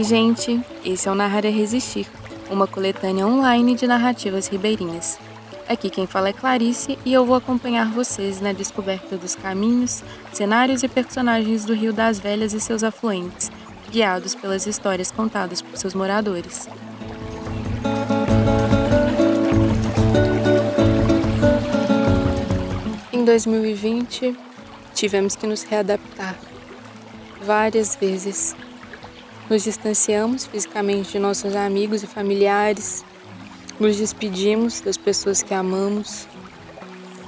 Oi, gente! Esse é o Narrar é Resistir, uma coletânea online de narrativas ribeirinhas. Aqui quem fala é Clarice e eu vou acompanhar vocês na descoberta dos caminhos, cenários e personagens do Rio das Velhas e seus afluentes, guiados pelas histórias contadas por seus moradores. Em 2020, tivemos que nos readaptar várias vezes. Nos distanciamos fisicamente de nossos amigos e familiares, nos despedimos das pessoas que amamos.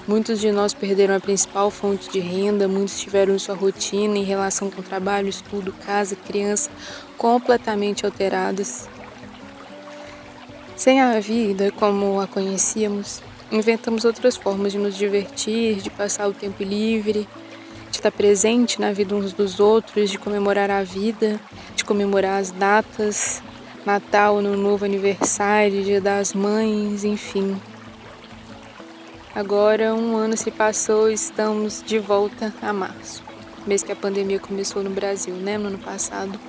Muitos de nós perderam a principal fonte de renda, muitos tiveram sua rotina em relação com trabalho, estudo, casa, criança completamente alteradas. Sem a vida como a conhecíamos, inventamos outras formas de nos divertir, de passar o tempo livre, de estar presente na vida uns dos outros, de comemorar a vida, de comemorar as datas, Natal, Ano Novo, aniversário, Dia das Mães, enfim. Agora um ano se passou e estamos de volta a março, mês que a pandemia começou no Brasil, né, no ano passado.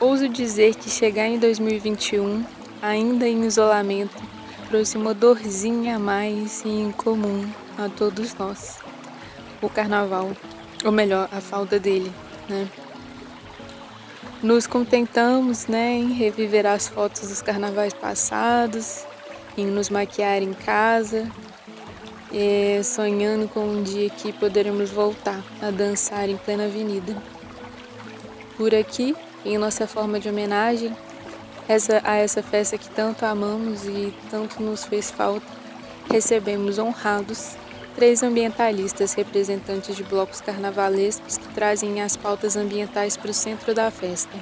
Ouso dizer que chegar em 2021, ainda em isolamento, trouxe uma dorzinha a mais e incomum a todos nós. O carnaval, ou melhor, a falta dele, né? Nos contentamos, né, em reviver as fotos dos carnavais passados, em nos maquiar em casa, sonhando com um dia que poderemos voltar a dançar em plena avenida. Por aqui, em nossa forma de homenagem, essa, a essa festa que tanto amamos e tanto nos fez falta, recebemos honrados três ambientalistas representantes de blocos carnavalescos que trazem as pautas ambientais para o centro da festa.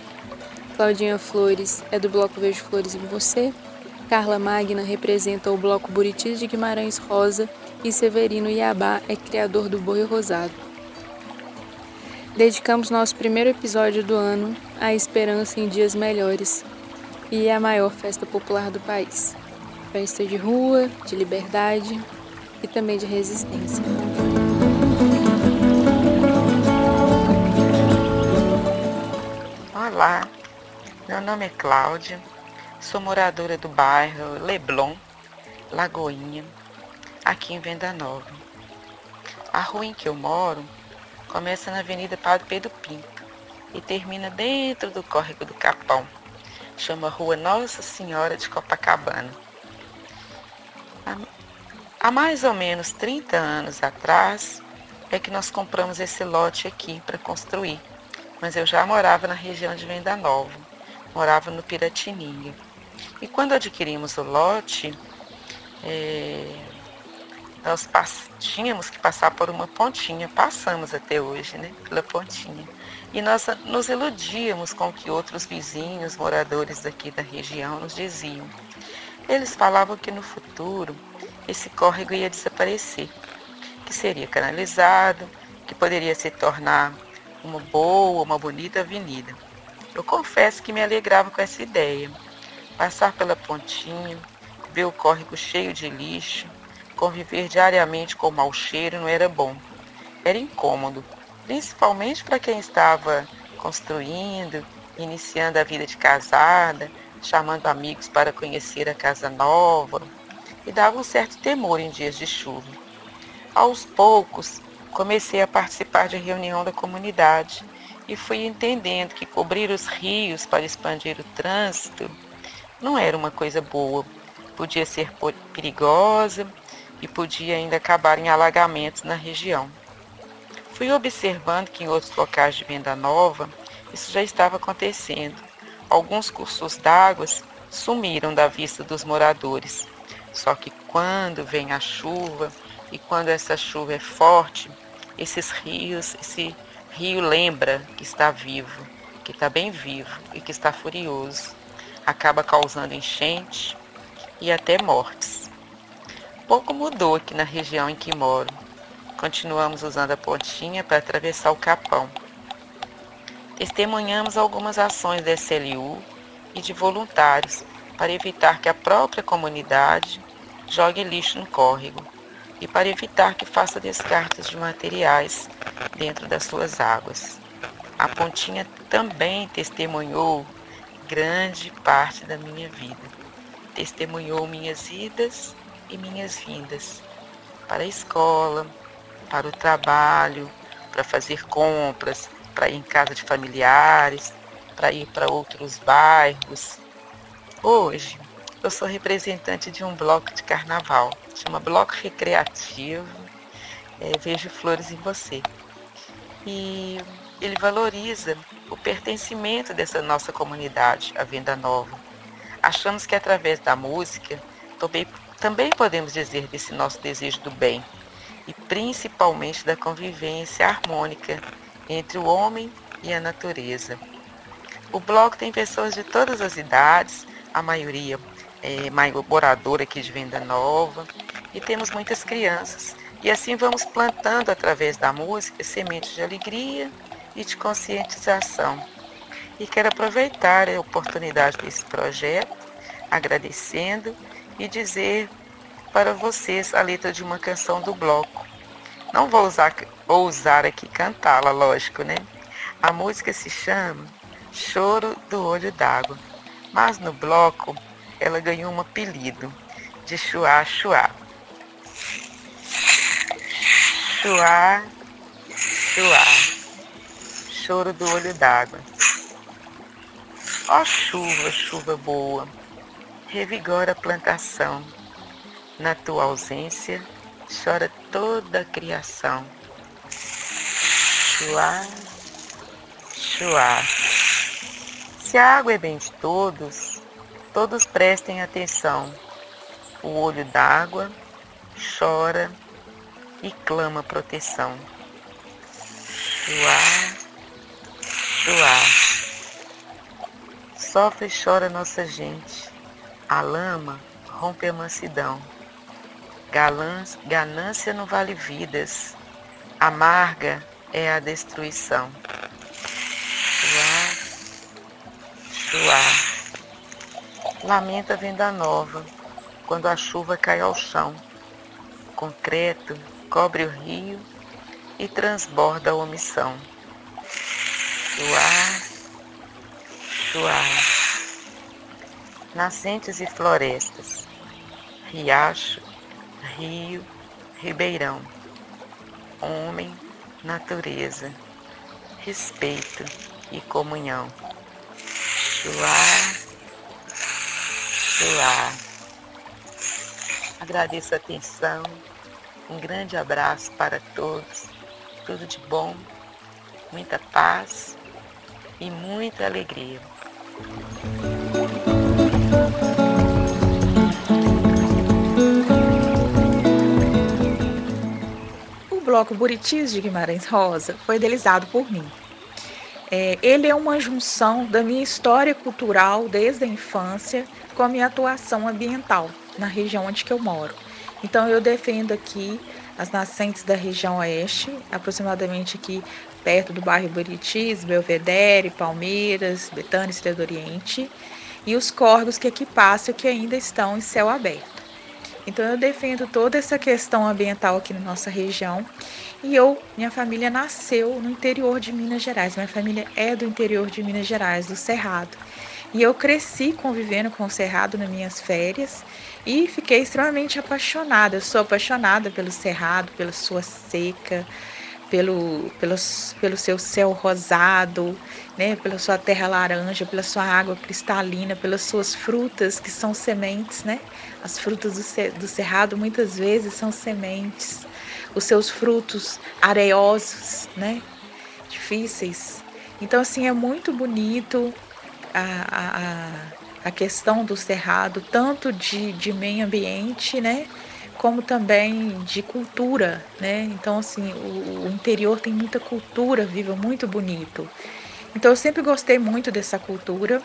Claudinha Flores é do bloco Vejo Flores em Você, Carla Magna representa o bloco Buritis de Guimarães Rosa e Severino Iabá é criador do Boi Rosado. Dedicamos nosso primeiro episódio do ano à esperança em dias melhores, e é a maior festa popular do país. Festa de rua, de liberdade e também de resistência. Olá, meu nome é Cláudia, sou moradora do bairro Leblon, Lagoinha, aqui em Venda Nova. A rua em que eu moro começa na Avenida Padre Pedro Pinto e termina dentro do córrego do Capão chama Rua Nossa Senhora de Copacabana. Há mais ou menos 30 anos atrás é que nós compramos esse lote aqui para construir, mas eu já morava na região de Venda Nova, morava no Piratininga. E quando adquirimos o lote, é, nós tínhamos que passar por uma pontinha, passamos até hoje, né, pela pontinha. E nós nos iludíamos com o que outros vizinhos, moradores daqui da região, nos diziam. Eles falavam que no futuro esse córrego ia desaparecer, que seria canalizado, que poderia se tornar uma boa, uma bonita avenida. Eu confesso que me alegrava com essa ideia. Passar pela pontinha, ver o córrego cheio de lixo, conviver diariamente com o mau cheiro não era bom. Era incômodo, principalmente para quem estava construindo, iniciando a vida de casada, chamando amigos para conhecer a casa nova, e dava um certo temor em dias de chuva. Aos poucos, comecei a participar de reunião da comunidade e fui entendendo que cobrir os rios para expandir o trânsito não era uma coisa boa, podia ser perigosa e podia ainda acabar em alagamentos na região. Fui observando que em outros locais de Venda Nova isso já estava acontecendo. Alguns cursos d'água sumiram da vista dos moradores. Só que quando vem a chuva e quando essa chuva é forte, esses rios, esse rio lembra que está vivo, que está bem vivo e que está furioso. Acaba causando enchente e até mortes. Pouco mudou aqui na região em que moro. Continuamos usando a pontinha para atravessar o Capão. Testemunhamos algumas ações da SLU e de voluntários para evitar que a própria comunidade jogue lixo no córrego e para evitar que faça descartes de materiais dentro das suas águas. A Pontinha também testemunhou grande parte da minha vida. Testemunhou minhas idas e minhas vindas para a escola, para o trabalho, para fazer compras, para ir em casa de familiares, para ir para outros bairros. Hoje, eu sou representante de um bloco de carnaval, chama Bloco Recreativo é, Vejo Flores em Você. E ele valoriza o pertencimento dessa nossa comunidade, a Venda Nova. Achamos que através da música também, também podemos dizer desse nosso desejo do bem e principalmente da convivência harmônica entre o homem e a natureza. O bloco tem pessoas de todas as idades, a maioria é moradora aqui de Venda Nova, e temos muitas crianças. E assim vamos plantando através da música sementes de alegria e de conscientização. E quero aproveitar a oportunidade desse projeto, agradecendo e dizer para vocês a letra de uma canção do bloco. Não vou usar, vou usar aqui cantá-la, lógico, né? A música se chama Choro do Olho d'Água, mas no bloco ela ganhou um apelido de Chuá Chuá. Chuá, Chuá, choro do olho d'água. Ó chuva, chuva boa, revigora a plantação. Na tua ausência chora toda a criação. Chuá, chuá. Se a água é bem de todos, todos prestem atenção. O olho d'água chora e clama proteção. Chuá, chuá. Sofre e chora nossa gente. A lama rompe a mansidão. ganância não vale vidas. Amarga é a destruição. Chuá. Lamenta a venda nova, quando a chuva cai ao chão. Concreto cobre o rio e transborda a omissão. Chuar, chuar. Nascentes e florestas, riacho, rio, ribeirão. Homem, natureza, respeito e comunhão. Chuar, chuar. Agradeço a atenção. Um grande abraço para todos. Tudo de bom, muita paz e muita alegria. O bloco Buritis de Guimarães Rosa foi idealizado por mim. É, ele é uma junção da minha história cultural desde a infância com a minha atuação ambiental na região onde eu moro. Então eu defendo aqui as nascentes da região oeste, aproximadamente aqui perto do bairro Buritis, Belvedere, Palmeiras, Betânia Estrela do Oriente, e os córregos que aqui passam que ainda estão em céu aberto. Então eu defendo toda essa questão ambiental aqui na nossa região. E eu, minha família nasceu no interior de Minas Gerais. Minha família é do interior de Minas Gerais, do Cerrado. E eu cresci convivendo com o Cerrado nas minhas férias e fiquei extremamente apaixonada. Eu sou apaixonada pelo Cerrado, pela sua seca, pelo, pelo, pelo seu céu rosado, né, pela sua terra laranja, pela sua água cristalina, pelas suas frutas que são sementes, né? As frutas do, do cerrado muitas vezes são sementes. Os seus frutos areosos, né? Difíceis. Então, assim, é muito bonito a, a, a questão do cerrado, tanto de, de meio ambiente, né? Como também de cultura, né? Então, assim, o, o interior tem muita cultura viva, muito bonito. Então, eu sempre gostei muito dessa cultura.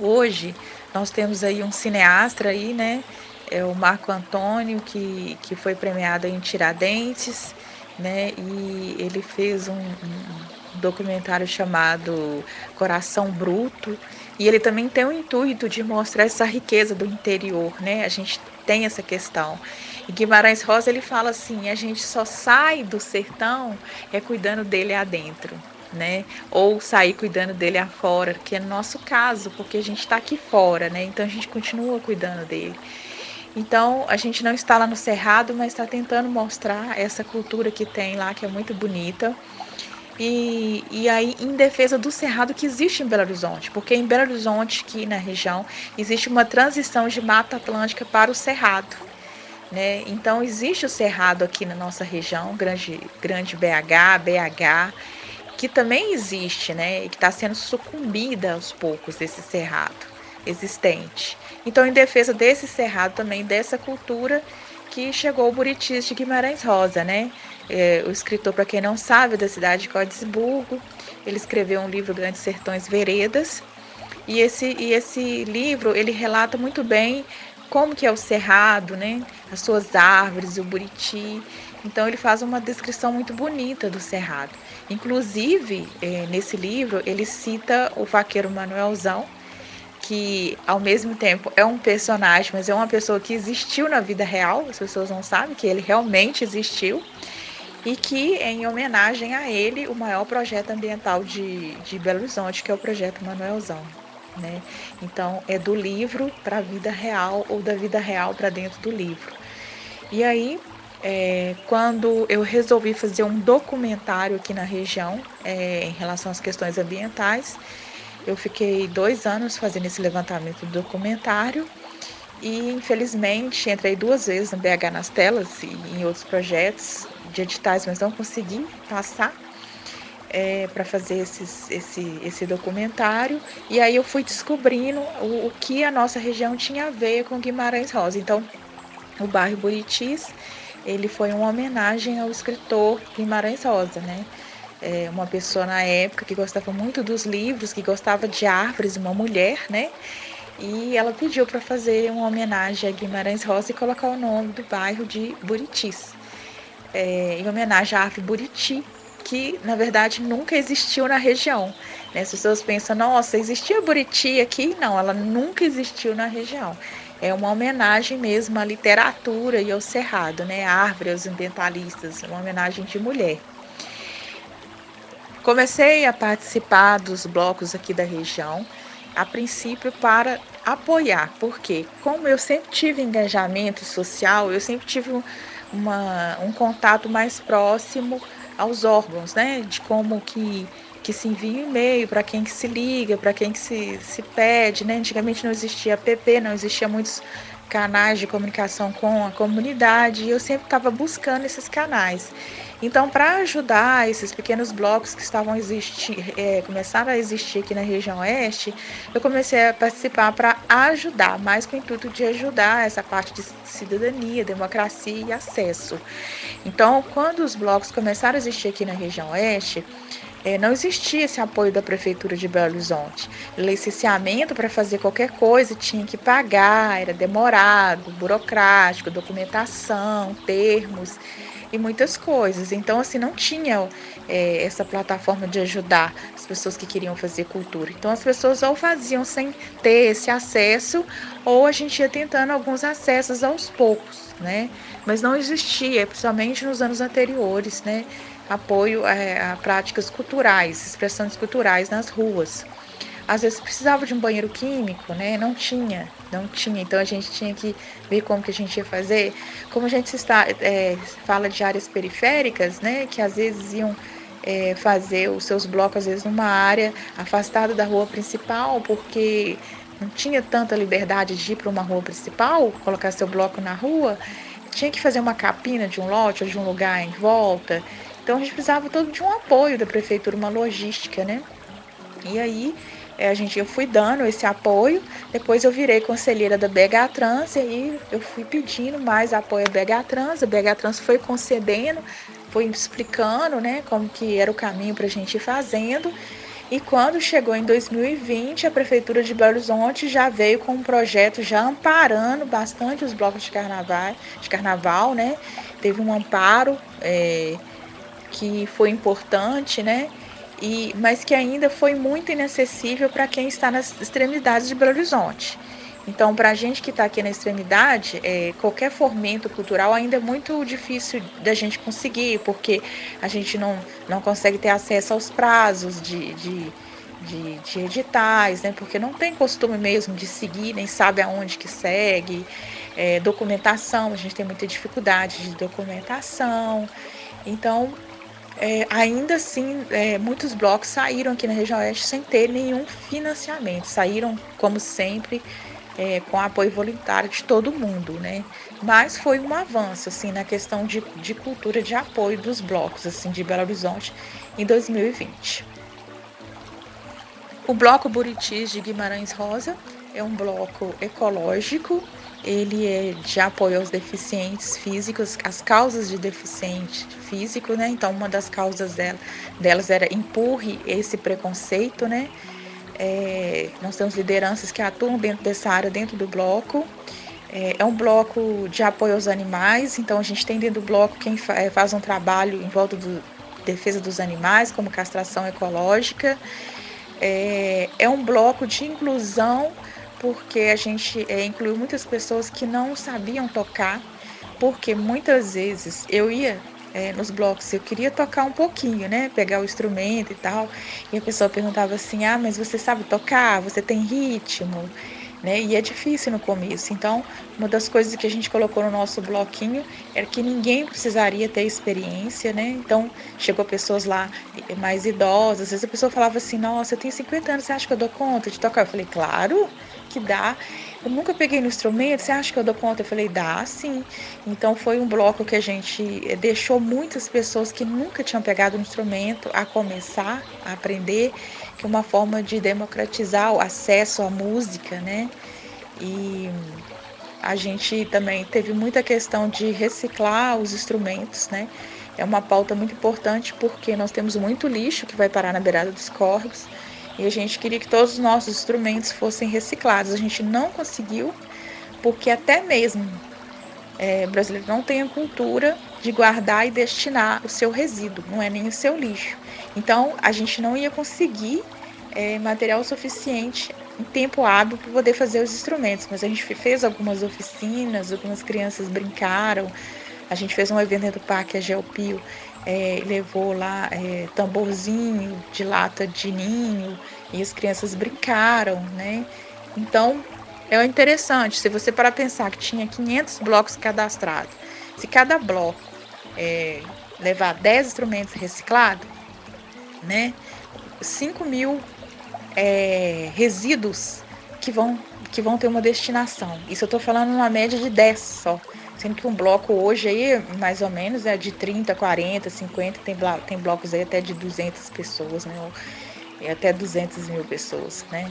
Hoje, nós temos aí um cineasta aí, né? É o Marco Antônio, que, que foi premiado em Tiradentes, né? E ele fez um, um documentário chamado Coração Bruto. E ele também tem o intuito de mostrar essa riqueza do interior, né? A gente tem essa questão. E Guimarães Rosa ele fala assim: a gente só sai do sertão é cuidando dele adentro. né? Ou sair cuidando dele afora, que é no nosso caso, porque a gente está aqui fora, né? Então a gente continua cuidando dele. Então a gente não está lá no Cerrado, mas está tentando mostrar essa cultura que tem lá, que é muito bonita. E, e aí, em defesa do cerrado que existe em Belo Horizonte, porque em Belo Horizonte, aqui na região, existe uma transição de Mata Atlântica para o cerrado. Né? Então, existe o cerrado aqui na nossa região, Grande, grande BH, BH, que também existe, né? E que está sendo sucumbida aos poucos, esse cerrado existente. Então, em defesa desse cerrado também, dessa cultura que chegou o Buritis de Guimarães Rosa, né? É, o escritor, para quem não sabe, da cidade de Codesburgo, ele escreveu um livro Grandes Sertões Veredas, e esse, e esse livro, ele relata muito bem como que é o cerrado, né? As suas árvores, o buriti. Então ele faz uma descrição muito bonita do cerrado. Inclusive, é, nesse livro, ele cita o vaqueiro Manuelzão, que ao mesmo tempo é um personagem, mas é uma pessoa que existiu na vida real, as pessoas não sabem que ele realmente existiu, e que, em homenagem a ele, o maior projeto ambiental de, de Belo Horizonte, que é o projeto Manuelzão. Né? Então, é do livro para a vida real ou da vida real para dentro do livro. E aí, é, quando eu resolvi fazer um documentário aqui na região é, em relação às questões ambientais, eu fiquei dois anos fazendo esse levantamento do documentário e, infelizmente, entrei duas vezes no BH nas telas e em outros projetos de editais, mas não consegui passar é, para fazer esses, esse, esse documentário. E aí eu fui descobrindo o, o, que a nossa região tinha a ver com Guimarães Rosa. Então, o bairro Buritis, ele foi uma homenagem ao escritor Guimarães Rosa, né? É uma pessoa na época que gostava muito dos livros, que gostava de árvores, uma mulher, né? E ela pediu para fazer uma homenagem a Guimarães Rosa e colocar o nome do bairro de Buritis, é, em homenagem à árvore Buriti, que na verdade nunca existiu na região. Né? As pessoas pensam, nossa, existia Buriti aqui? Não, ela nunca existiu na região. É uma homenagem mesmo à literatura e ao cerrado, né? Árvore, aos ambientalistas, uma homenagem de mulher. Comecei a participar dos blocos aqui da região, a princípio para apoiar, porque como eu sempre tive engajamento social, eu sempre tive uma, um contato mais próximo aos órgãos, né? De como que, que se envia e-mail, para quem que se liga, para quem que se, se pede, né? Antigamente não existia app, não existia muitos canais de comunicação com a comunidade e eu sempre estava buscando esses canais. Então, para ajudar esses pequenos blocos que estavam existir, é, começaram a existir aqui na região oeste, eu comecei a participar para ajudar, mais com o intuito de ajudar essa parte de cidadania, democracia e acesso. Então, quando os blocos começaram a existir aqui na região oeste, é, não existia esse apoio da Prefeitura de Belo Horizonte. Licenciamento para fazer qualquer coisa tinha que pagar, era demorado, burocrático, documentação, termos e muitas coisas. Então, assim, não tinha é, essa plataforma de ajudar as pessoas que queriam fazer cultura. Então, as pessoas ou faziam sem ter esse acesso, ou a gente ia tentando alguns acessos aos poucos, né? Mas não existia, principalmente nos anos anteriores, né? Apoio a, a práticas culturais, expressões culturais nas ruas às vezes precisava de um banheiro químico, né? Não tinha, não tinha. Então a gente tinha que ver como que a gente ia fazer. Como a gente está, é, fala de áreas periféricas, né? Que às vezes iam é, fazer os seus blocos, às vezes, numa área afastada da rua principal, porque não tinha tanta liberdade de ir para uma rua principal, colocar seu bloco na rua. Tinha que fazer uma capina de um lote ou de um lugar em volta. Então a gente precisava todo de um apoio da prefeitura, uma logística, né? E aí a gente, eu fui dando esse apoio, depois eu virei conselheira da BH Trans e aí eu fui pedindo mais apoio à BH Trans, a BH Trans foi concedendo, foi explicando né, como que era o caminho para a gente ir fazendo. E quando chegou em 2020, a Prefeitura de Belo Horizonte já veio com um projeto já amparando bastante os blocos de carnaval, de carnaval né? Teve um amparo é, que foi importante, né? E, mas que ainda foi muito inacessível para quem está nas extremidades de Belo Horizonte. Então, para a gente que está aqui na extremidade, é, qualquer fomento cultural ainda é muito difícil da gente conseguir, porque a gente não, não consegue ter acesso aos prazos de, de, de, de editais, né? porque não tem costume mesmo de seguir, nem sabe aonde que segue. É, documentação, a gente tem muita dificuldade de documentação. Então, é, ainda assim, é, muitos blocos saíram aqui na região oeste sem ter nenhum financiamento. Saíram, como sempre, é, com apoio voluntário de todo mundo, né? Mas foi um avanço, assim, na questão de, de cultura de apoio dos blocos, assim, de Belo Horizonte em 2020. O Bloco Buritis de Guimarães Rosa é um bloco ecológico, ele é de apoio aos deficientes físicos, as causas de deficiente físico, né? Então, uma das causas dela, delas era empurre esse preconceito, né? É, nós temos lideranças que atuam dentro dessa área, dentro do bloco. É, é, um bloco de apoio aos animais, então a gente tem dentro do bloco quem faz um trabalho em volta da defesa dos animais, como castração ecológica. É, é um bloco de inclusão, porque a gente é, incluiu muitas pessoas que não sabiam tocar, porque muitas vezes eu ia é, nos blocos, eu queria tocar um pouquinho, né? Pegar o instrumento e tal. E a pessoa perguntava assim: ah, mas você sabe tocar? Você tem ritmo? Né? E é difícil no começo. Então, uma das coisas que a gente colocou no nosso bloquinho era que ninguém precisaria ter experiência, né? Então, chegou pessoas lá mais idosas. Às vezes a pessoa falava assim: Nossa, eu tenho 50 anos, você acha que eu dou conta de tocar? Eu falei: Claro que dá. Eu nunca peguei no instrumento, você acha que eu dou conta? Eu falei, dá sim. Então foi um bloco que a gente eh, deixou muitas pessoas que nunca tinham pegado no instrumento a começar a aprender, que é uma forma de democratizar o acesso à música, né? E a gente também teve muita questão de reciclar os instrumentos, né? É uma pauta muito importante porque nós temos muito lixo que vai parar na beirada dos córregos e a gente queria que todos os nossos instrumentos fossem reciclados. A gente não conseguiu, porque até mesmo é, o brasileiro não tem a cultura de guardar e destinar o seu resíduo, não é nem o seu lixo. Então, a gente não ia conseguir é, material suficiente em tempo hábil para poder fazer os instrumentos, mas a gente fez algumas oficinas, algumas crianças brincaram, a gente fez um evento do Parque Geopio é, levou lá é, tamborzinho de lata de ninho e as crianças brincaram, né? Então é interessante, se você para pensar que tinha 500 blocos cadastrados, se cada bloco é, levar 10 instrumentos reciclados, né? 5 mil é, resíduos que vão, que vão ter uma destinação. Isso eu estou falando uma média de 10 só. Sendo que um bloco hoje aí, mais ou menos, é de 30, 40, 50, tem, tem blocos aí até de 200 pessoas, né? E até 200 mil pessoas, né?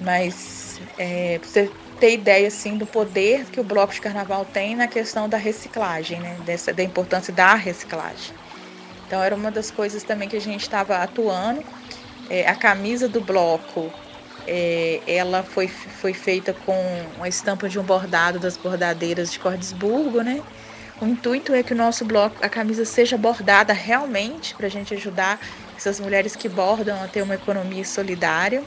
Mas é, pra você ter ideia, assim, do poder que o bloco de carnaval tem na questão da reciclagem, né? Dessa, da importância da reciclagem. Então, era uma das coisas também que a gente estava atuando. É, a camisa do bloco é, ela foi, foi feita com a estampa de um bordado das bordadeiras de Cordesburgo, né? O intuito é que o nosso bloco, a camisa seja bordada realmente para a gente ajudar essas mulheres que bordam a ter uma economia solidária.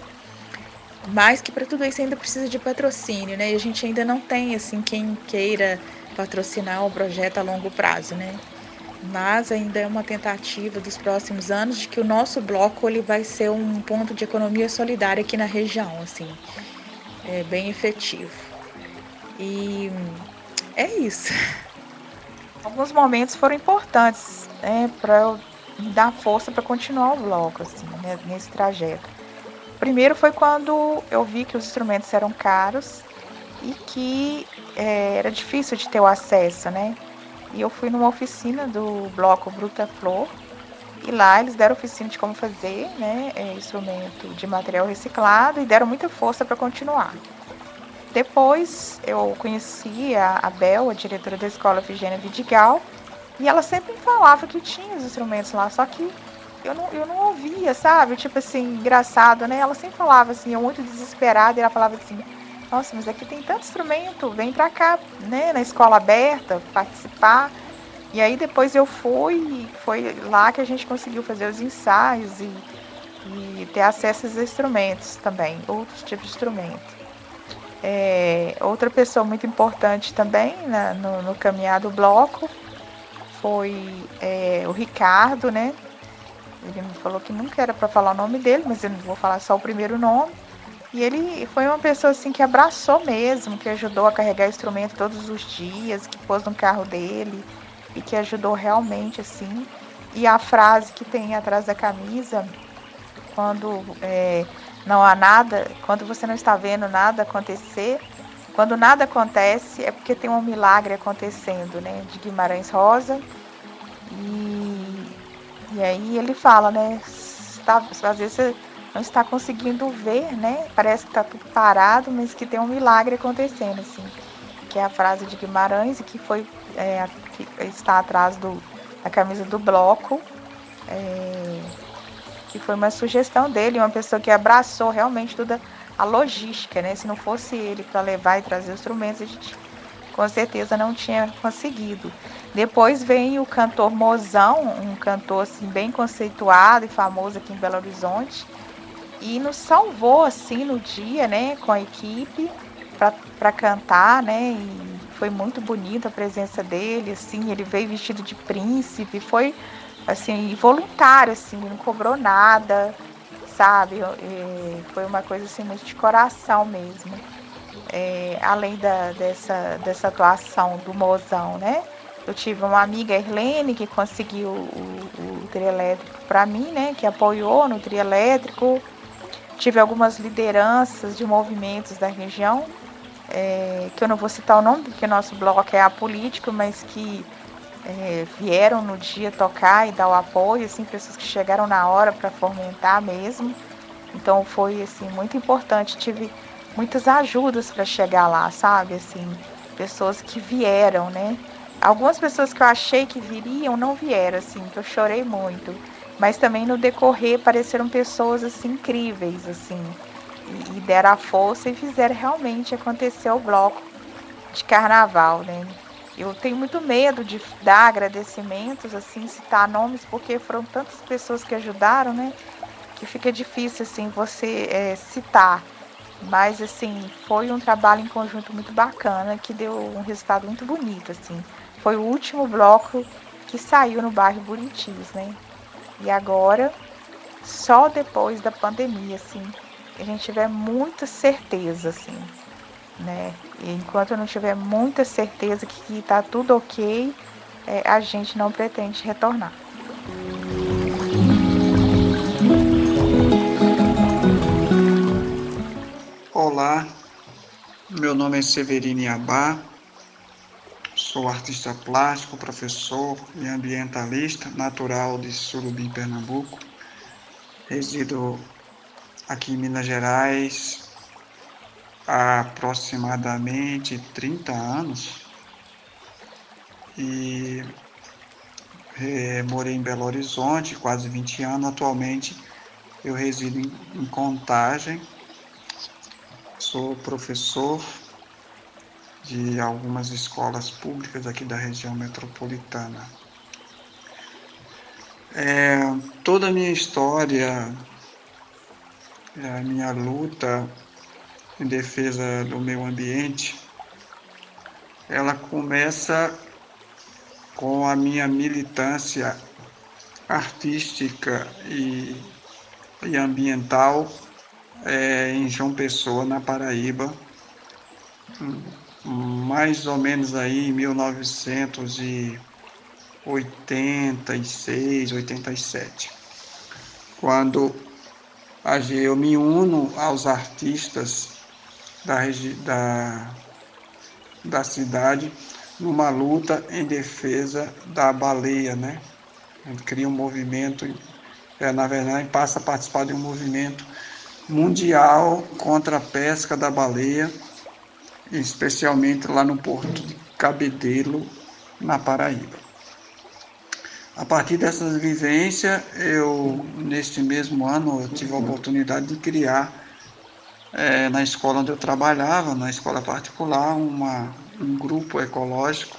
Mas que para tudo isso ainda precisa de patrocínio, né? E a gente ainda não tem assim quem queira patrocinar o projeto a longo prazo, né? Mas ainda é uma tentativa dos próximos anos de que o nosso bloco ele vai ser um ponto de economia solidária aqui na região, assim, é bem efetivo. E é isso. Alguns momentos foram importantes né, para eu me dar força para continuar o bloco, assim, né, nesse trajeto. Primeiro foi quando eu vi que os instrumentos eram caros e que é, era difícil de ter o acesso, né? E eu fui numa oficina do bloco Bruta Flor. E lá eles deram oficina de como fazer né, é, instrumento de material reciclado e deram muita força para continuar. Depois eu conheci a Bel, a diretora da escola Vigênia Vidigal, e ela sempre me falava que tinha os instrumentos lá, só que eu não, eu não ouvia, sabe? Tipo assim, engraçado, né? Ela sempre falava assim, eu muito desesperada, e ela falava assim, nossa, mas aqui tem tanto instrumento, vem pra cá, né, na escola aberta, participar. E aí depois eu fui e foi lá que a gente conseguiu fazer os ensaios e, e ter acesso aos instrumentos também, outros tipos de instrumentos. É, outra pessoa muito importante também né, no, no caminhar do bloco foi é, o Ricardo, né? Ele me falou que nunca era para falar o nome dele, mas eu vou falar só o primeiro nome. E ele foi uma pessoa assim que abraçou mesmo, que ajudou a carregar instrumento todos os dias, que pôs no carro dele e que ajudou realmente assim. E a frase que tem atrás da camisa, quando é, não há nada, quando você não está vendo nada acontecer, quando nada acontece é porque tem um milagre acontecendo, né? De Guimarães Rosa. E, e aí ele fala, né? Está, às vezes você não está conseguindo ver, né? Parece que está tudo parado, mas que tem um milagre acontecendo, assim. Que é a frase de Guimarães que foi é, que está atrás do, da camisa do bloco. É, que foi uma sugestão dele, uma pessoa que abraçou realmente toda a logística, né? Se não fosse ele para levar e trazer os instrumentos, a gente com certeza não tinha conseguido. Depois vem o cantor Mozão, um cantor assim bem conceituado e famoso aqui em Belo Horizonte, e nos salvou assim no dia, né, com a equipe para cantar, né? E foi muito bonita a presença dele, assim, ele veio vestido de príncipe, foi assim voluntário, assim, não cobrou nada, sabe? E foi uma coisa assim muito de coração mesmo. É, além da, dessa, dessa atuação do mozão, né? Eu tive uma amiga, Erlene, que conseguiu o, o, o para mim, né? Que apoiou no trio elétrico tive algumas lideranças de movimentos da região, é, que eu não vou citar o nome, porque nosso bloco é apolítico, mas que é, vieram no dia tocar e dar o apoio, assim, pessoas que chegaram na hora para fomentar mesmo. Então foi assim muito importante. Tive muitas ajudas para chegar lá, sabe? Assim, pessoas que vieram, né? Algumas pessoas que eu achei que viriam não vieram, assim, que eu chorei muito mas também no decorrer pareceram pessoas assim incríveis assim e, e deram a força e fizeram realmente acontecer o bloco de carnaval, né? Eu tenho muito medo de dar agradecimentos, assim, citar nomes, porque foram tantas pessoas que ajudaram, né? Que fica difícil, assim, você é, citar. Mas, assim, foi um trabalho em conjunto muito bacana, que deu um resultado muito bonito, assim. Foi o último bloco que saiu no bairro Buritis, né? E agora, só depois da pandemia, assim, a gente tiver muita certeza, assim, né? E enquanto não tiver muita certeza que está tudo ok, é, a gente não pretende retornar. Olá, meu nome é Severino Iabá, Sou artista plástico, professor e ambientalista, natural de Surubim, Pernambuco. Resido aqui em Minas Gerais há aproximadamente 30 anos e é, morei em Belo Horizonte quase 20 anos. Atualmente eu resido em, em Contagem, sou professor de algumas escolas públicas aqui da região metropolitana. É, toda a minha história, a minha luta em defesa do meio ambiente, ela começa com a minha militância artística e, e ambiental é, em João Pessoa, na Paraíba, mais ou menos aí em 1986, 87, quando eu me uno aos artistas da, da, da cidade numa luta em defesa da baleia, né? A gente cria um movimento, é, na verdade, passa a participar de um movimento mundial contra a pesca da baleia especialmente lá no porto de Cabedelo, na Paraíba. A partir dessas vivências, eu, neste mesmo ano, eu tive a oportunidade de criar, é, na escola onde eu trabalhava, na escola particular, uma, um grupo ecológico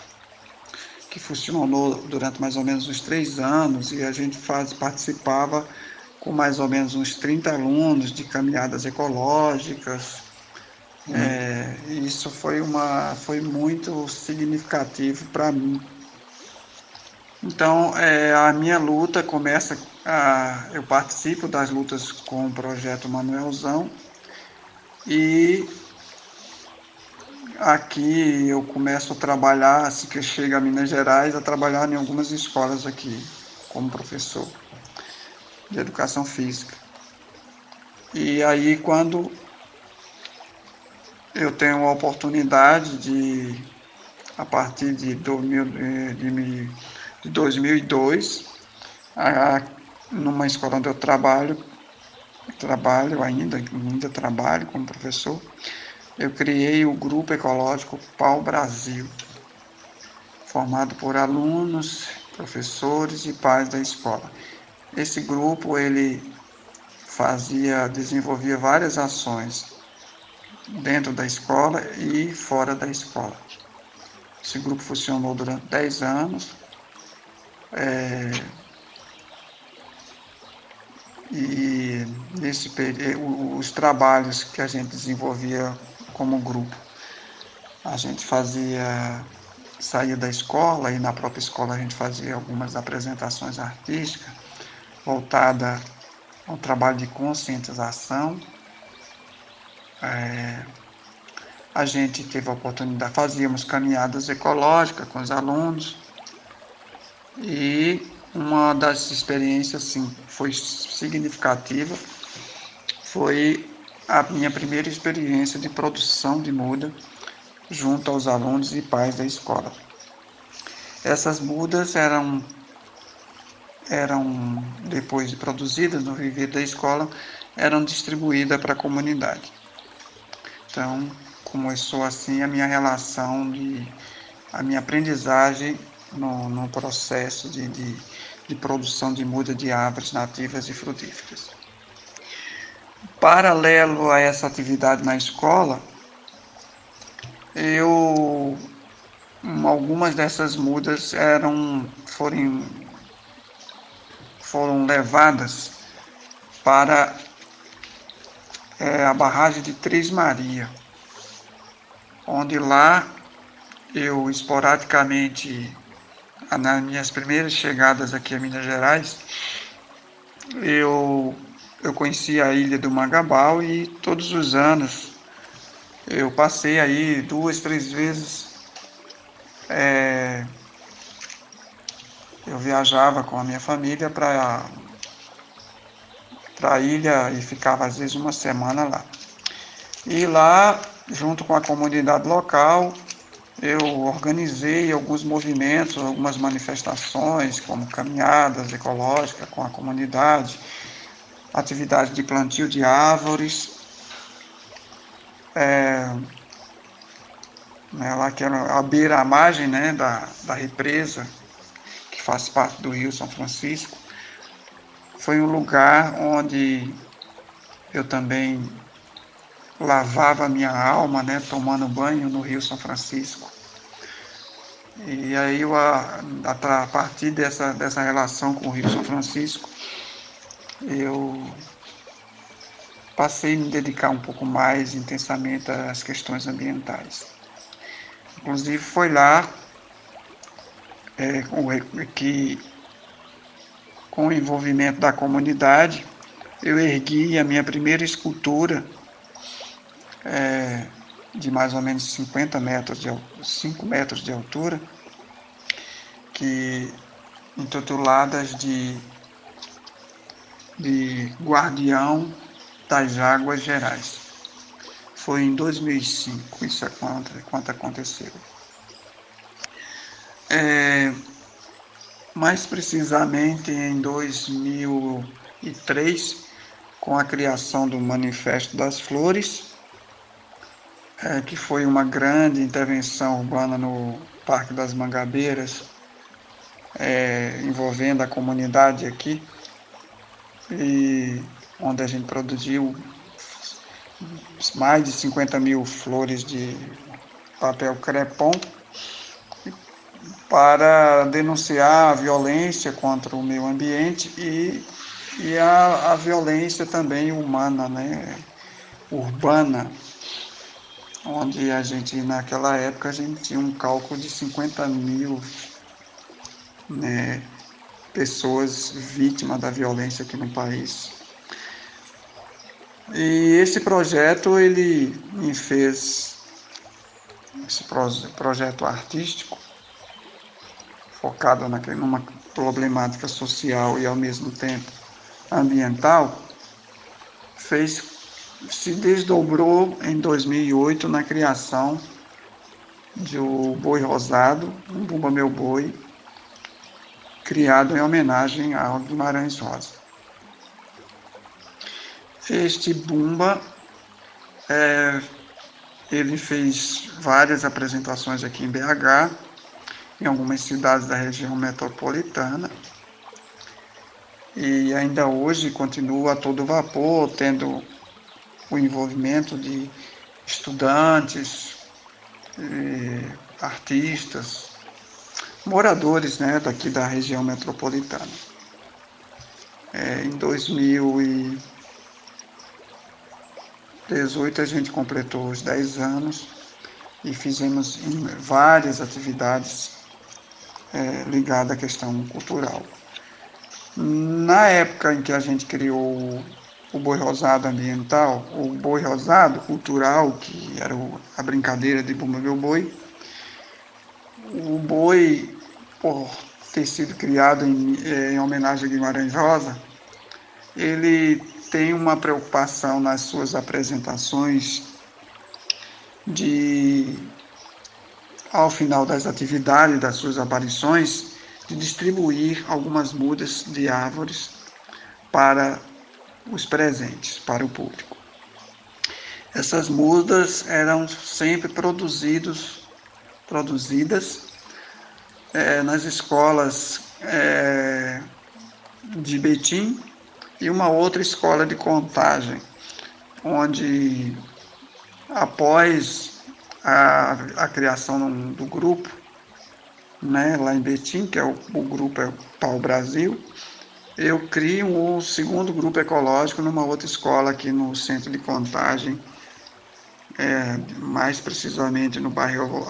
que funcionou durante mais ou menos uns três anos e a gente faz, participava com mais ou menos uns 30 alunos de caminhadas ecológicas, É, isso foi, uma, foi muito significativo para mim. Então, é, a minha luta começa, a, eu participo das lutas com o projeto Manuelzão e aqui eu começo a trabalhar, assim que chego a Minas Gerais, a trabalhar em algumas escolas aqui, como professor de educação física. E aí, quando eu tenho a oportunidade de, a partir de, 2000, eh, de, de 2002, a, numa escola onde eu trabalho, trabalho ainda, ainda trabalho como professor, eu criei o Grupo Ecológico Pau Brasil, formado por alunos, professores e pais da escola. Esse grupo ele fazia, desenvolvia várias ações dentro da escola e fora da escola. Esse grupo funcionou durante 10 anos. É, e nesse período, os trabalhos que a gente desenvolvia como grupo, a gente fazia, saía da escola e na própria escola a gente fazia algumas apresentações artísticas voltada ao trabalho de conscientização é, a gente teve a oportunidade, fazíamos caminhadas ecológicas com os alunos e uma das experiências assim, foi significativa foi a minha primeira experiência de produção de muda junto aos alunos e pais da escola. Essas mudas eram eram depois de produzidas no viver da escola eram distribuídas para a comunidade. Então, começou assim a minha relação, de, a minha aprendizagem no, no processo de, de, de produção de muda de árvores nativas e frutíferas. Paralelo a essa atividade na escola, eu algumas dessas mudas eram foram foram levadas para é, a barragem de Três Maria, onde lá eu esporadicamente, nas minhas primeiras chegadas aqui a Minas Gerais, eu, eu conheci a ilha do Magabal e todos os anos eu passei aí duas, três vezes. É, eu viajava com a minha família para para a ilha e ficava às vezes uma semana lá. E lá, junto com a comunidade local, eu organizei alguns movimentos, algumas manifestações, como caminhadas ecológicas com a comunidade, atividade de plantio de árvores, é, né, lá que era a beira, a margem né, da, da represa, que faz parte do Rio São Francisco, foi um lugar onde eu também lavava minha alma, né, tomando banho no Rio São Francisco. E aí eu, a, a partir dessa, dessa relação com o Rio São Francisco, eu passei a me dedicar um pouco mais intensamente às questões ambientais. Inclusive foi lá é, que com o envolvimento da comunidade, eu ergui a minha primeira escultura é, de mais ou menos 50 metros, de, 5 metros de altura, que intituladas de, de Guardião das Águas Gerais. Foi em 2005 isso é quanto, quanto aconteceu. É, mais precisamente em 2003, com a criação do Manifesto das Flores, é, que foi uma grande intervenção urbana no Parque das Mangabeiras, é, envolvendo a comunidade aqui, e onde a gente produziu mais de 50 mil flores de papel crepom para denunciar a violência contra o meio ambiente e, e a, a violência também humana, né, urbana. onde a gente, naquela época, a gente tinha um cálculo de 50 mil né, pessoas vítimas da violência aqui no país. E esse projeto, ele me fez, esse projeto artístico, focado naquele, numa problemática social e ao mesmo tempo ambiental, fez se desdobrou em 2008 na criação de Boi Rosado, um Bumba Meu Boi, criado em homenagem ao Guimarães Rosa. Este Bumba, é, ele fez várias apresentações aqui em BH, em algumas cidades da região metropolitana, e ainda hoje continua a todo vapor, tendo o envolvimento de estudantes, artistas, moradores né, daqui da região metropolitana. É, em 2018 a gente completou os 10 anos e fizemos várias atividades é, ligadas à questão cultural. Na época em que a gente criou o boi rosado ambiental, o boi rosado cultural, que era a brincadeira de Bumba Meu Boi. O boi, por ter sido criado em, eh, em homenagem a Guimarães Rosa, ele tem uma preocupação nas suas apresentações de, ao final das atividades, das suas aparições, de distribuir algumas mudas de árvores para os presentes para o público. Essas mudas eram sempre produzidos, produzidas é, nas escolas é, de Betim e uma outra escola de contagem, onde após a, a criação do grupo, né, lá em Betim, que é o, o grupo é o Pau Brasil, eu crio o segundo grupo ecológico numa outra escola aqui no centro de contagem, é, mais precisamente no bairro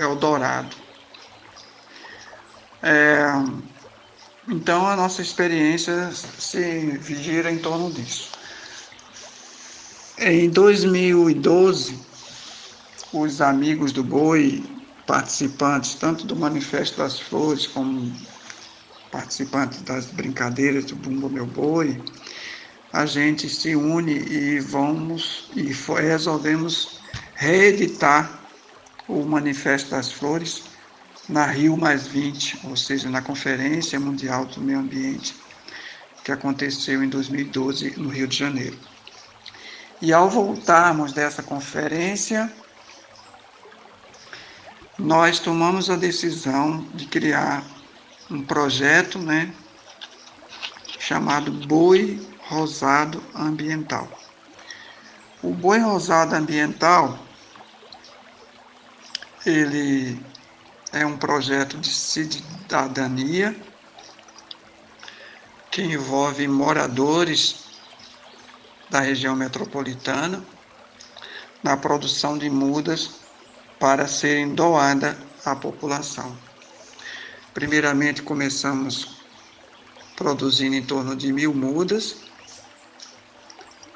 Eldorado. É, então a nossa experiência se gira em torno disso. Em 2012, os amigos do boi, participantes tanto do Manifesto das Flores como participantes das brincadeiras do Bumba Meu Boi, a gente se une e vamos e resolvemos reeditar o Manifesto das Flores na Rio Mais 20, ou seja, na Conferência Mundial do Meio Ambiente, que aconteceu em 2012 no Rio de Janeiro. E ao voltarmos dessa conferência, nós tomamos a decisão de criar um projeto né, chamado Boi Rosado Ambiental. O Boi Rosado Ambiental ele é um projeto de cidadania que envolve moradores da região metropolitana na produção de mudas para serem doadas à população. Primeiramente começamos produzindo em torno de mil mudas.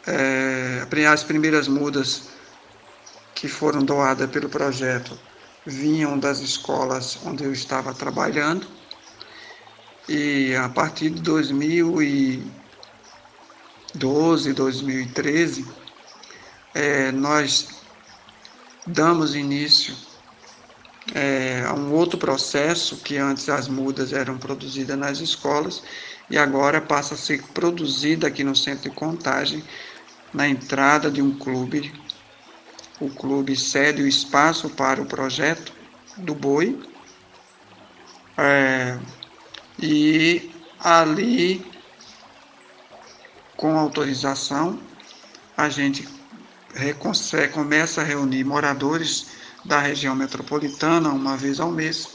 É, as primeiras mudas que foram doadas pelo projeto vinham das escolas onde eu estava trabalhando. E a partir de 2012, 2013, é, nós damos início é, um outro processo que antes as mudas eram produzidas nas escolas e agora passa a ser produzida aqui no centro de contagem na entrada de um clube. O clube cede o espaço para o projeto do boi é, e ali com autorização a gente começa a reunir moradores da região metropolitana uma vez ao mês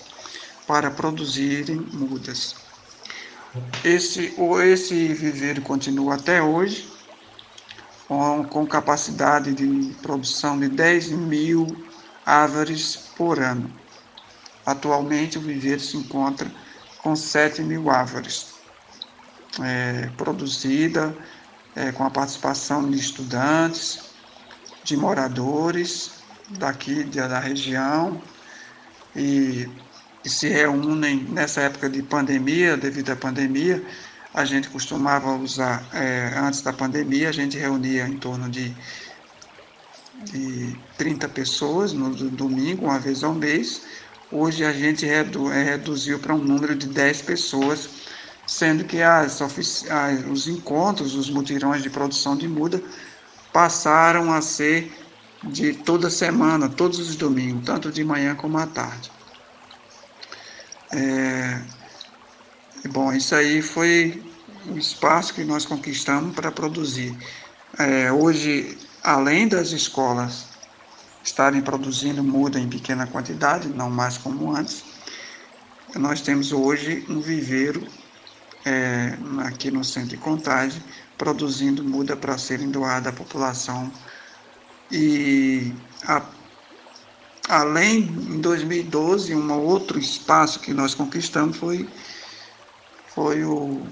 para produzirem mudas. Esse, esse viveiro continua até hoje, com, com capacidade de produção de 10 mil árvores por ano. Atualmente, o viveiro se encontra com 7 mil árvores é, produzida é, com a participação de estudantes, de moradores daqui da região e, e se reúnem nessa época de pandemia, devido à pandemia, a gente costumava usar, é, antes da pandemia, a gente reunia em torno de, de 30 pessoas no domingo, uma vez ao mês. Hoje a gente redu, é, reduziu para um número de 10 pessoas, sendo que as, os encontros, os mutirões de produção de muda, passaram a ser de toda semana, todos os domingos, tanto de manhã como à tarde. É, bom, isso aí foi o espaço que nós conquistamos para produzir. É, hoje, além das escolas estarem produzindo muda em pequena quantidade, não mais como antes, nós temos hoje um viveiro é, aqui no centro de contagem, produzindo muda para serem doada à população. E a, além, em 2012, um outro espaço que nós conquistamos foi, foi o,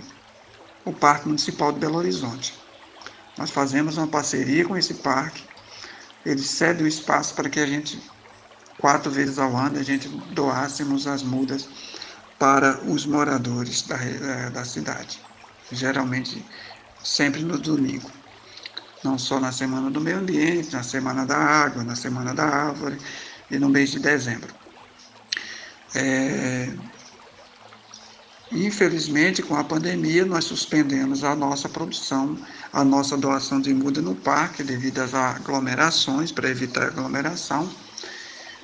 o Parque Municipal de Belo Horizonte. Nós fazemos uma parceria com esse parque, eles cedem o espaço para que a gente, quatro vezes ao ano, a gente doássemos as mudas para os moradores da, eh, da cidade. Geralmente sempre no domingo. Não só na Semana do Meio Ambiente, na Semana da Água, na Semana da Árvore e no mês de dezembro. É... Infelizmente, com a pandemia, nós suspendemos a nossa produção, a nossa doação de muda no parque, devido às aglomerações, para evitar aglomeração.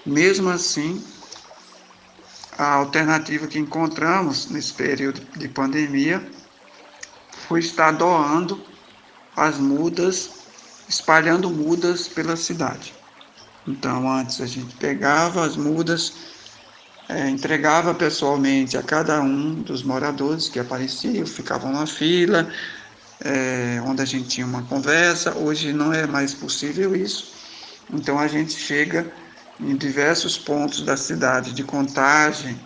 Mesmo assim, a alternativa que encontramos nesse período de pandemia foi estar doando as mudas, espalhando mudas pela cidade. Então, antes a gente pegava as mudas, é, entregava pessoalmente a cada um dos moradores que apareciam, ficavam na fila, é, onde a gente tinha uma conversa. Hoje não é mais possível isso. Então, a gente chega em diversos pontos da cidade de Contagem,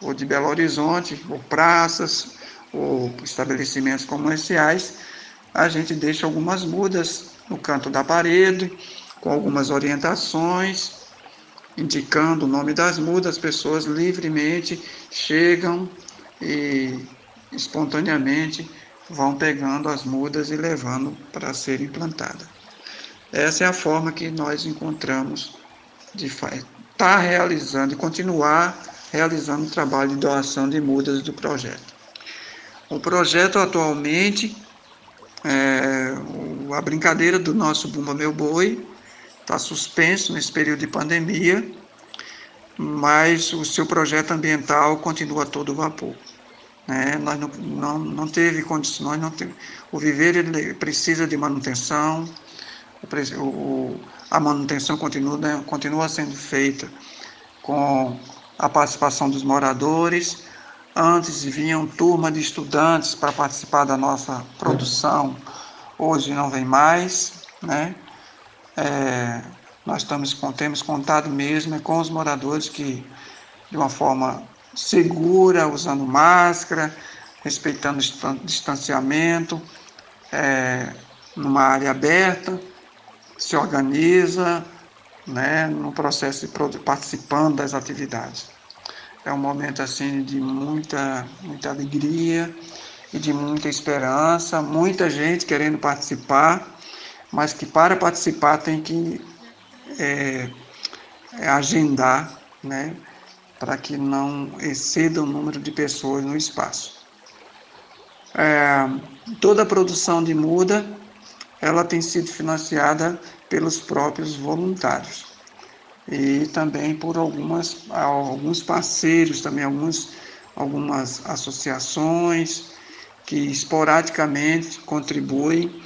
ou de Belo Horizonte, ou praças, ou estabelecimentos comerciais, a gente deixa algumas mudas no canto da parede, com algumas orientações, indicando o nome das mudas, as pessoas livremente chegam e espontaneamente vão pegando as mudas e levando para serem plantadas. Essa é a forma que nós encontramos de estar tá realizando e continuar realizando o trabalho de doação de mudas do projeto. O projeto atualmente, é, a brincadeira do nosso Bumba Meu Boi está suspenso nesse período de pandemia, mas o seu projeto ambiental continua todo vapor. Né? Nós não, não, não teve condições, não teve, o viveiro ele precisa de manutenção, o, o, a manutenção continua, né, continua sendo feita com a participação dos moradores, Antes vinham turma de estudantes para participar da nossa produção, hoje não vem mais, né? É, nós estamos, temos contato mesmo com os moradores que, de uma forma segura, usando máscara, respeitando o distanciamento, é, numa área aberta, se organiza, né, no processo de participando das atividades. É um momento assim de muita, muita alegria e de muita esperança, muita gente querendo participar, mas que para participar tem que é, é, agendar, né, para que não exceda o número de pessoas no espaço. É, toda a produção de muda, ela tem sido financiada pelos próprios voluntários e também por algumas, alguns parceiros, também algumas, algumas associações que esporadicamente contribuem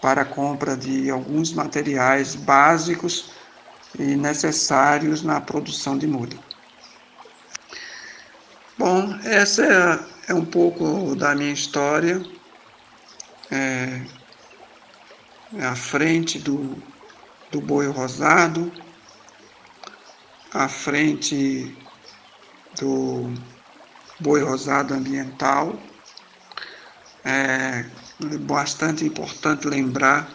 para a compra de alguns materiais básicos e necessários na produção de muda. Bom, essa é, é um pouco da minha história. É, à frente do, do boi rosado, à frente do boi rosado ambiental. É bastante importante lembrar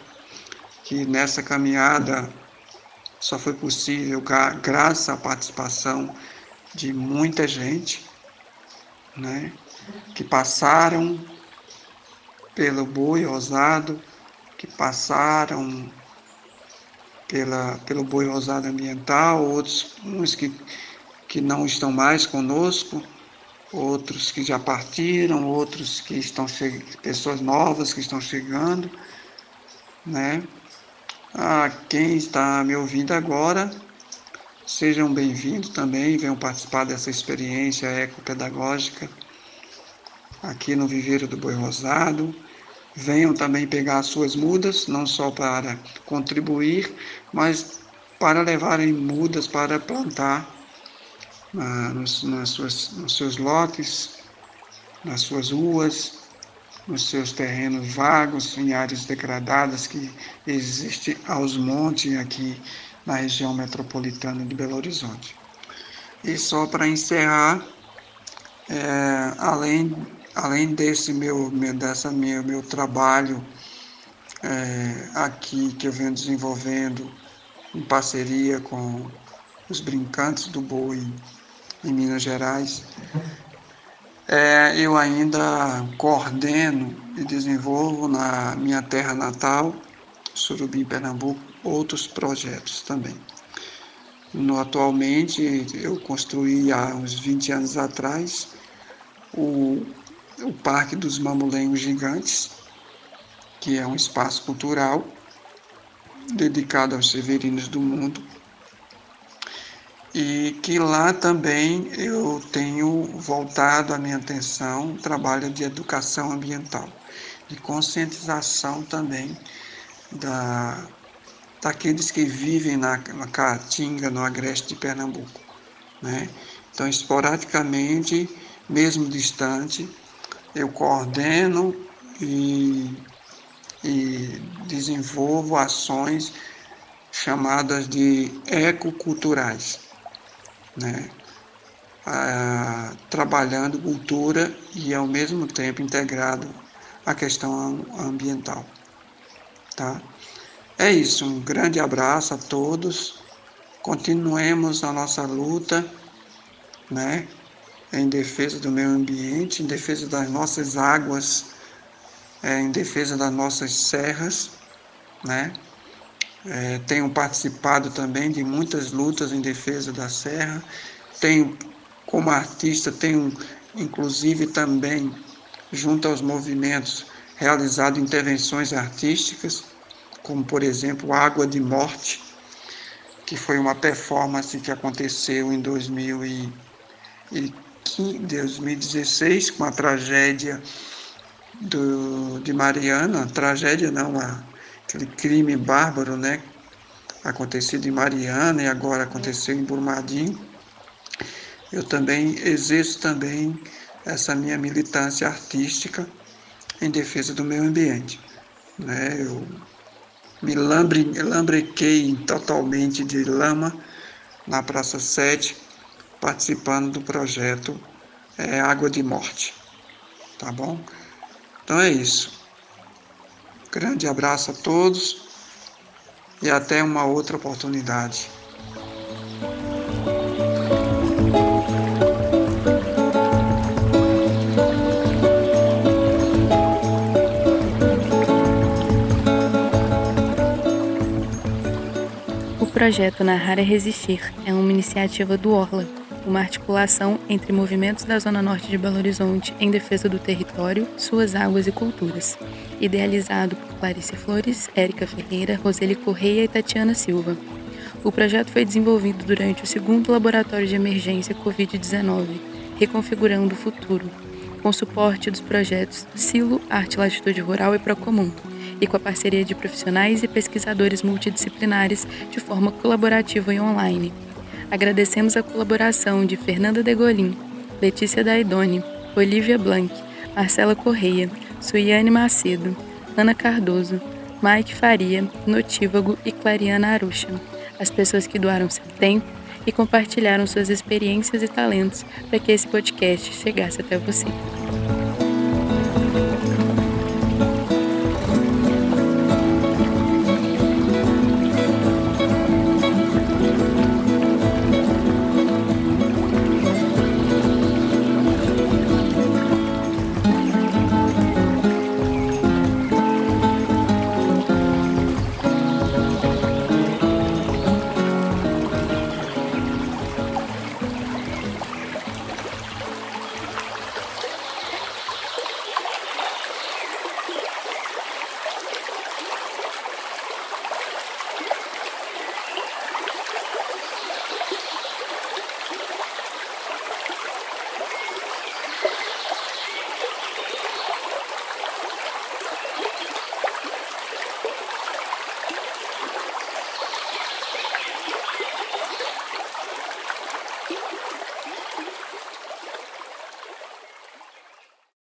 que nessa caminhada só foi possível graças à participação de muita gente, né, que passaram pelo boi rosado, que passaram pela, pelo boi rosado ambiental, outros uns que, que não estão mais conosco, outros que já partiram, outros que estão pessoas novas que estão chegando, né? A quem está me ouvindo agora, sejam bem-vindos também, venham participar dessa experiência ecopedagógica aqui no Viveiro do Boi Rosado. Venham também pegar as suas mudas, não só para contribuir, mas para levarem mudas para plantar ah, nos, nas suas, nos seus lotes, nas suas ruas, nos seus terrenos vagos, em áreas degradadas que existem aos montes aqui na região metropolitana de Belo Horizonte. E só para encerrar, é, além, além desse meu, dessa meu, meu trabalho é, aqui que eu venho desenvolvendo em parceria com os brincantes do boi em Minas Gerais, é, eu ainda coordeno e desenvolvo na minha terra natal, Surubim, Pernambuco, outros projetos também. No, atualmente, eu construí há uns 20 anos atrás o, o Parque dos Mamulengos Gigantes, que é um espaço cultural dedicado aos severinos do mundo, e que lá também eu tenho voltado a minha atenção ao trabalho de educação ambiental, de conscientização também da, daqueles que vivem na, na Caatinga, no agreste de Pernambuco. Né? Então, esporadicamente, mesmo distante, eu coordeno e, e desenvolvo ações chamadas de ecoculturais né? Ah, trabalhando cultura e ao mesmo tempo integrado a questão ambiental. Tá? É isso, um grande abraço a todos. Continuemos a nossa luta, né? Em defesa do meio ambiente, em defesa das nossas águas, é, em defesa das nossas serras, né? É, tenho participado também de muitas lutas em defesa da serra. Tenho, como artista, tenho inclusive também, junto aos movimentos, realizado intervenções artísticas, como por exemplo Água de Morte, que foi uma performance que aconteceu em 2016 com a tragédia do, de Mariana, tragédia não, a aquele crime bárbaro, né? Acontecido em Mariana e agora aconteceu em Brumadinho. Eu também exerço também essa minha militância artística em defesa do meio ambiente. Né? Eu me lambre, lambrequei totalmente de lama na Praça 7, participando do projeto é, Água de Morte. Tá bom? Então é isso. Grande abraço a todos e até uma outra oportunidade. O projeto Narrar é Resistir é uma iniciativa do Orla, uma articulação entre movimentos da Zona Norte de Belo Horizonte em defesa do território, suas águas e culturas idealizado por Clarice Flores, Érica Ferreira, Roseli Correia e Tatiana Silva. O projeto foi desenvolvido durante o segundo Laboratório de Emergência Covid-19, Reconfigurando o Futuro, com suporte dos projetos Silo, Arte Latitude Rural e Procomum, e com a parceria de profissionais e pesquisadores multidisciplinares de forma colaborativa e online. Agradecemos a colaboração de Fernanda Degolin, Letícia Daidoni, Olivia Blanc, Marcela Correia, Suiane Macedo, Ana Cardoso, Mike Faria, Notívago e Clariana Arusha, as pessoas que doaram seu tempo e compartilharam suas experiências e talentos para que esse podcast chegasse até você.